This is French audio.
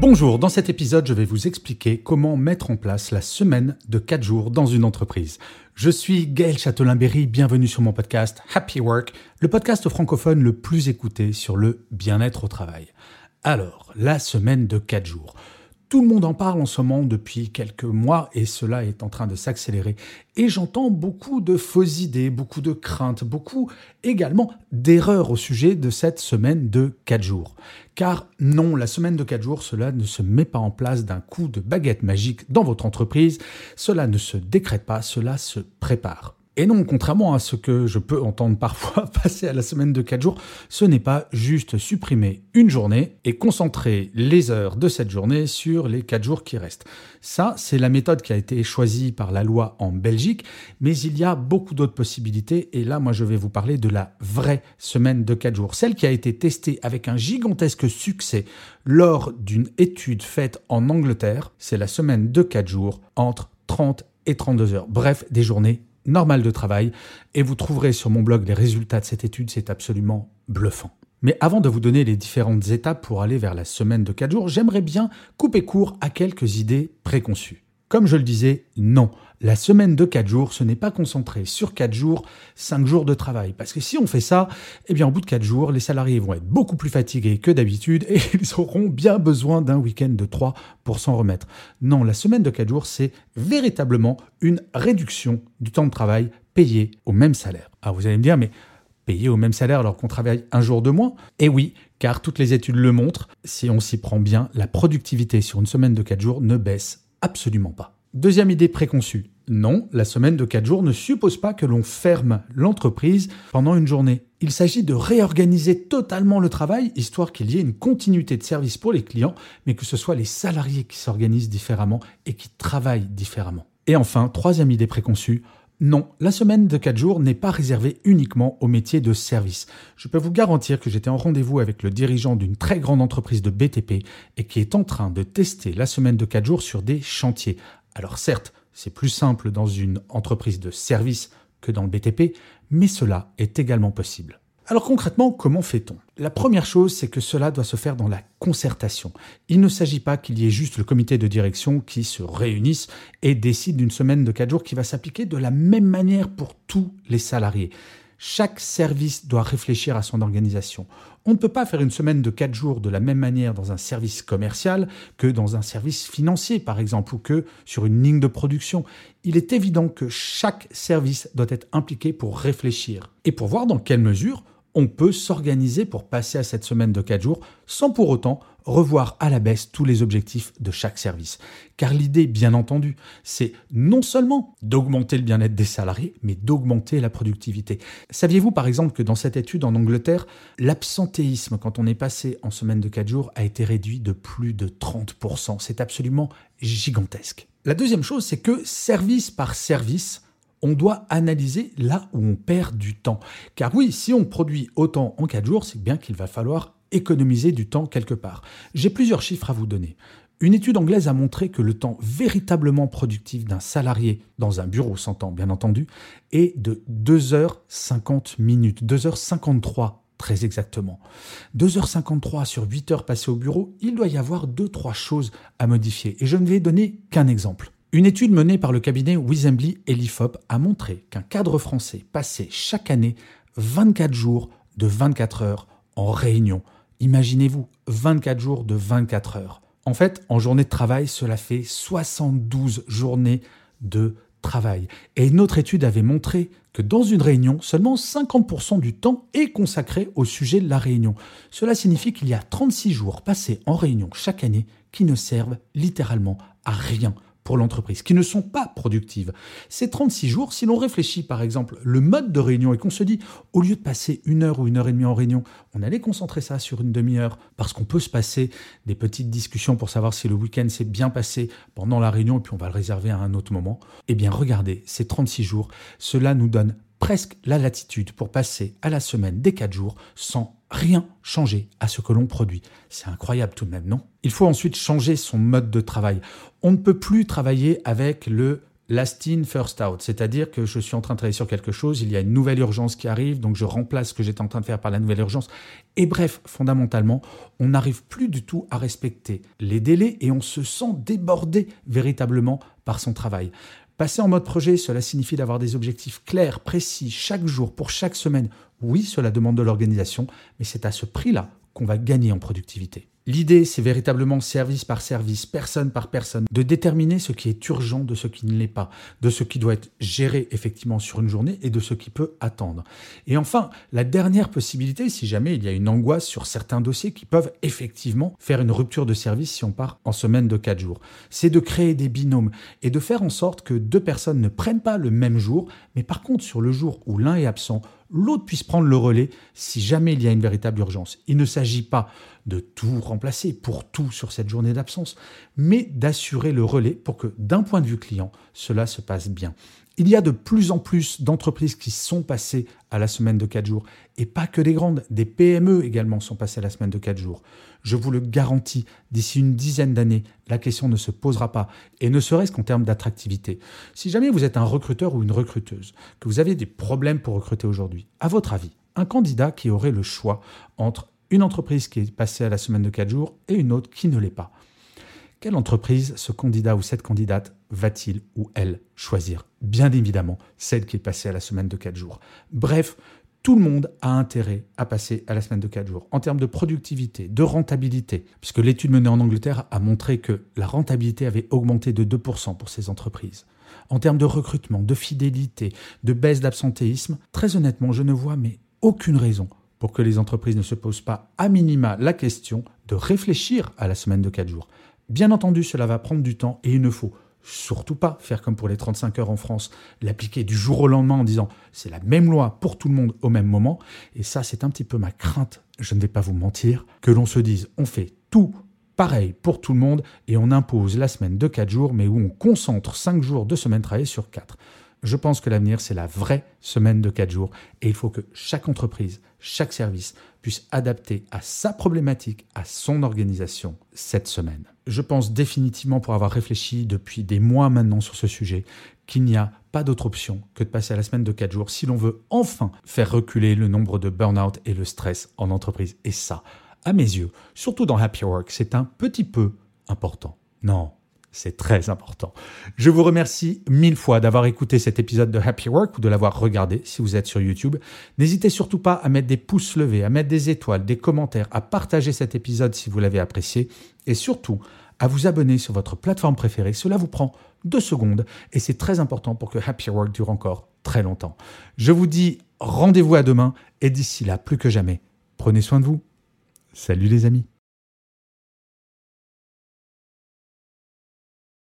Bonjour, dans cet épisode, je vais vous expliquer comment mettre en place la semaine de 4 jours dans une entreprise. Je suis Gaël Châtelain-Berry, bienvenue sur mon podcast Happy Work, le podcast francophone le plus écouté sur le bien-être au travail. Alors, la semaine de 4 jours. Tout le monde en parle en ce moment depuis quelques mois et cela est en train de s'accélérer. Et j'entends beaucoup de fausses idées, beaucoup de craintes, beaucoup également d'erreurs au sujet de cette semaine de 4 jours. Car non, la semaine de 4 jours, cela ne se met pas en place d'un coup de baguette magique dans votre entreprise, cela ne se décrète pas, cela se prépare. Et non, contrairement à ce que je peux entendre parfois passer à la semaine de 4 jours, ce n'est pas juste supprimer une journée et concentrer les heures de cette journée sur les 4 jours qui restent. Ça, c'est la méthode qui a été choisie par la loi en Belgique, mais il y a beaucoup d'autres possibilités et là, moi, je vais vous parler de la vraie semaine de 4 jours, celle qui a été testée avec un gigantesque succès lors d'une étude faite en Angleterre. C'est la semaine de 4 jours entre 30 et 32 heures. Bref, des journées normal de travail et vous trouverez sur mon blog les résultats de cette étude, c'est absolument bluffant. Mais avant de vous donner les différentes étapes pour aller vers la semaine de 4 jours, j'aimerais bien couper court à quelques idées préconçues. Comme je le disais, non. La semaine de 4 jours, ce n'est pas concentré sur 4 jours, 5 jours de travail. Parce que si on fait ça, eh bien, au bout de 4 jours, les salariés vont être beaucoup plus fatigués que d'habitude et ils auront bien besoin d'un week-end de 3 pour s'en remettre. Non, la semaine de 4 jours, c'est véritablement une réduction du temps de travail payé au même salaire. Alors vous allez me dire, mais payé au même salaire alors qu'on travaille un jour de moins? Eh oui, car toutes les études le montrent, si on s'y prend bien, la productivité sur une semaine de 4 jours ne baisse Absolument pas. Deuxième idée préconçue. Non, la semaine de 4 jours ne suppose pas que l'on ferme l'entreprise pendant une journée. Il s'agit de réorganiser totalement le travail, histoire qu'il y ait une continuité de service pour les clients, mais que ce soit les salariés qui s'organisent différemment et qui travaillent différemment. Et enfin, troisième idée préconçue, non, la semaine de 4 jours n'est pas réservée uniquement au métier de service. Je peux vous garantir que j'étais en rendez-vous avec le dirigeant d'une très grande entreprise de BTP et qui est en train de tester la semaine de 4 jours sur des chantiers. Alors certes, c'est plus simple dans une entreprise de service que dans le BTP, mais cela est également possible. Alors concrètement, comment fait-on? La première chose, c'est que cela doit se faire dans la concertation. Il ne s'agit pas qu'il y ait juste le comité de direction qui se réunisse et décide d'une semaine de 4 jours qui va s'appliquer de la même manière pour tous les salariés. Chaque service doit réfléchir à son organisation. On ne peut pas faire une semaine de 4 jours de la même manière dans un service commercial que dans un service financier, par exemple, ou que sur une ligne de production. Il est évident que chaque service doit être impliqué pour réfléchir et pour voir dans quelle mesure on peut s'organiser pour passer à cette semaine de 4 jours sans pour autant revoir à la baisse tous les objectifs de chaque service. Car l'idée, bien entendu, c'est non seulement d'augmenter le bien-être des salariés, mais d'augmenter la productivité. Saviez-vous par exemple que dans cette étude en Angleterre, l'absentéisme quand on est passé en semaine de 4 jours a été réduit de plus de 30%. C'est absolument gigantesque. La deuxième chose, c'est que service par service, on doit analyser là où on perd du temps. Car oui, si on produit autant en 4 jours, c'est bien qu'il va falloir économiser du temps quelque part. J'ai plusieurs chiffres à vous donner. Une étude anglaise a montré que le temps véritablement productif d'un salarié dans un bureau, s'entend bien entendu, est de 2h50 minutes, 2h53 très exactement. 2h53 sur 8 heures passées au bureau, il doit y avoir 2-3 choses à modifier. Et je ne vais donner qu'un exemple. Une étude menée par le cabinet Wisembly et l'IFOP a montré qu'un cadre français passait chaque année 24 jours de 24 heures en réunion. Imaginez-vous, 24 jours de 24 heures. En fait, en journée de travail, cela fait 72 journées de travail. Et une autre étude avait montré que dans une réunion, seulement 50% du temps est consacré au sujet de la réunion. Cela signifie qu'il y a 36 jours passés en réunion chaque année qui ne servent littéralement à rien l'entreprise, qui ne sont pas productives. Ces 36 jours, si l'on réfléchit par exemple le mode de réunion et qu'on se dit, au lieu de passer une heure ou une heure et demie en réunion, on allait concentrer ça sur une demi-heure, parce qu'on peut se passer des petites discussions pour savoir si le week-end s'est bien passé pendant la réunion, et puis on va le réserver à un autre moment. Eh bien regardez, ces 36 jours, cela nous donne presque la latitude pour passer à la semaine des 4 jours sans rien changer à ce que l'on produit. C'est incroyable tout de même, non? Il faut ensuite changer son mode de travail. On ne peut plus travailler avec le last in, first out, c'est-à-dire que je suis en train de travailler sur quelque chose, il y a une nouvelle urgence qui arrive, donc je remplace ce que j'étais en train de faire par la nouvelle urgence. Et bref, fondamentalement, on n'arrive plus du tout à respecter les délais et on se sent débordé véritablement par son travail. Passer en mode projet, cela signifie d'avoir des objectifs clairs, précis, chaque jour, pour chaque semaine. Oui, cela demande de l'organisation, mais c'est à ce prix-là qu'on va gagner en productivité. L'idée, c'est véritablement service par service, personne par personne, de déterminer ce qui est urgent de ce qui ne l'est pas, de ce qui doit être géré effectivement sur une journée et de ce qui peut attendre. Et enfin, la dernière possibilité, si jamais il y a une angoisse sur certains dossiers qui peuvent effectivement faire une rupture de service si on part en semaine de 4 jours, c'est de créer des binômes et de faire en sorte que deux personnes ne prennent pas le même jour, mais par contre sur le jour où l'un est absent, l'autre puisse prendre le relais si jamais il y a une véritable urgence. Il ne s'agit pas de tout remplacer pour tout sur cette journée d'absence, mais d'assurer le relais pour que d'un point de vue client, cela se passe bien. Il y a de plus en plus d'entreprises qui sont passées à la semaine de 4 jours, et pas que des grandes, des PME également sont passées à la semaine de 4 jours. Je vous le garantis, d'ici une dizaine d'années, la question ne se posera pas, et ne serait-ce qu'en termes d'attractivité. Si jamais vous êtes un recruteur ou une recruteuse, que vous avez des problèmes pour recruter aujourd'hui, à votre avis, un candidat qui aurait le choix entre une entreprise qui est passée à la semaine de 4 jours et une autre qui ne l'est pas. Quelle entreprise ce candidat ou cette candidate va-t-il ou elle choisir? Bien évidemment, celle qui est passée à la semaine de 4 jours. Bref, tout le monde a intérêt à passer à la semaine de 4 jours. En termes de productivité, de rentabilité, puisque l'étude menée en Angleterre a montré que la rentabilité avait augmenté de 2% pour ces entreprises. En termes de recrutement, de fidélité, de baisse d'absentéisme, très honnêtement, je ne vois mais aucune raison pour que les entreprises ne se posent pas à minima la question de réfléchir à la semaine de 4 jours. Bien entendu, cela va prendre du temps et il ne faut surtout pas faire comme pour les 35 heures en France, l'appliquer du jour au lendemain en disant c'est la même loi pour tout le monde au même moment. Et ça, c'est un petit peu ma crainte, je ne vais pas vous mentir, que l'on se dise on fait tout pareil pour tout le monde et on impose la semaine de 4 jours, mais où on concentre 5 jours de semaine travaillée sur 4. Je pense que l'avenir, c'est la vraie semaine de 4 jours et il faut que chaque entreprise, chaque service puisse adapter à sa problématique, à son organisation cette semaine. Je pense définitivement, pour avoir réfléchi depuis des mois maintenant sur ce sujet, qu'il n'y a pas d'autre option que de passer à la semaine de 4 jours si l'on veut enfin faire reculer le nombre de burn-out et le stress en entreprise. Et ça, à mes yeux, surtout dans Happy Work, c'est un petit peu important. Non, c'est très important. Je vous remercie mille fois d'avoir écouté cet épisode de Happy Work ou de l'avoir regardé si vous êtes sur YouTube. N'hésitez surtout pas à mettre des pouces levés, à mettre des étoiles, des commentaires, à partager cet épisode si vous l'avez apprécié et surtout à vous abonner sur votre plateforme préférée. Cela vous prend deux secondes et c'est très important pour que Happy Work dure encore très longtemps. Je vous dis rendez-vous à demain et d'ici là, plus que jamais, prenez soin de vous. Salut les amis.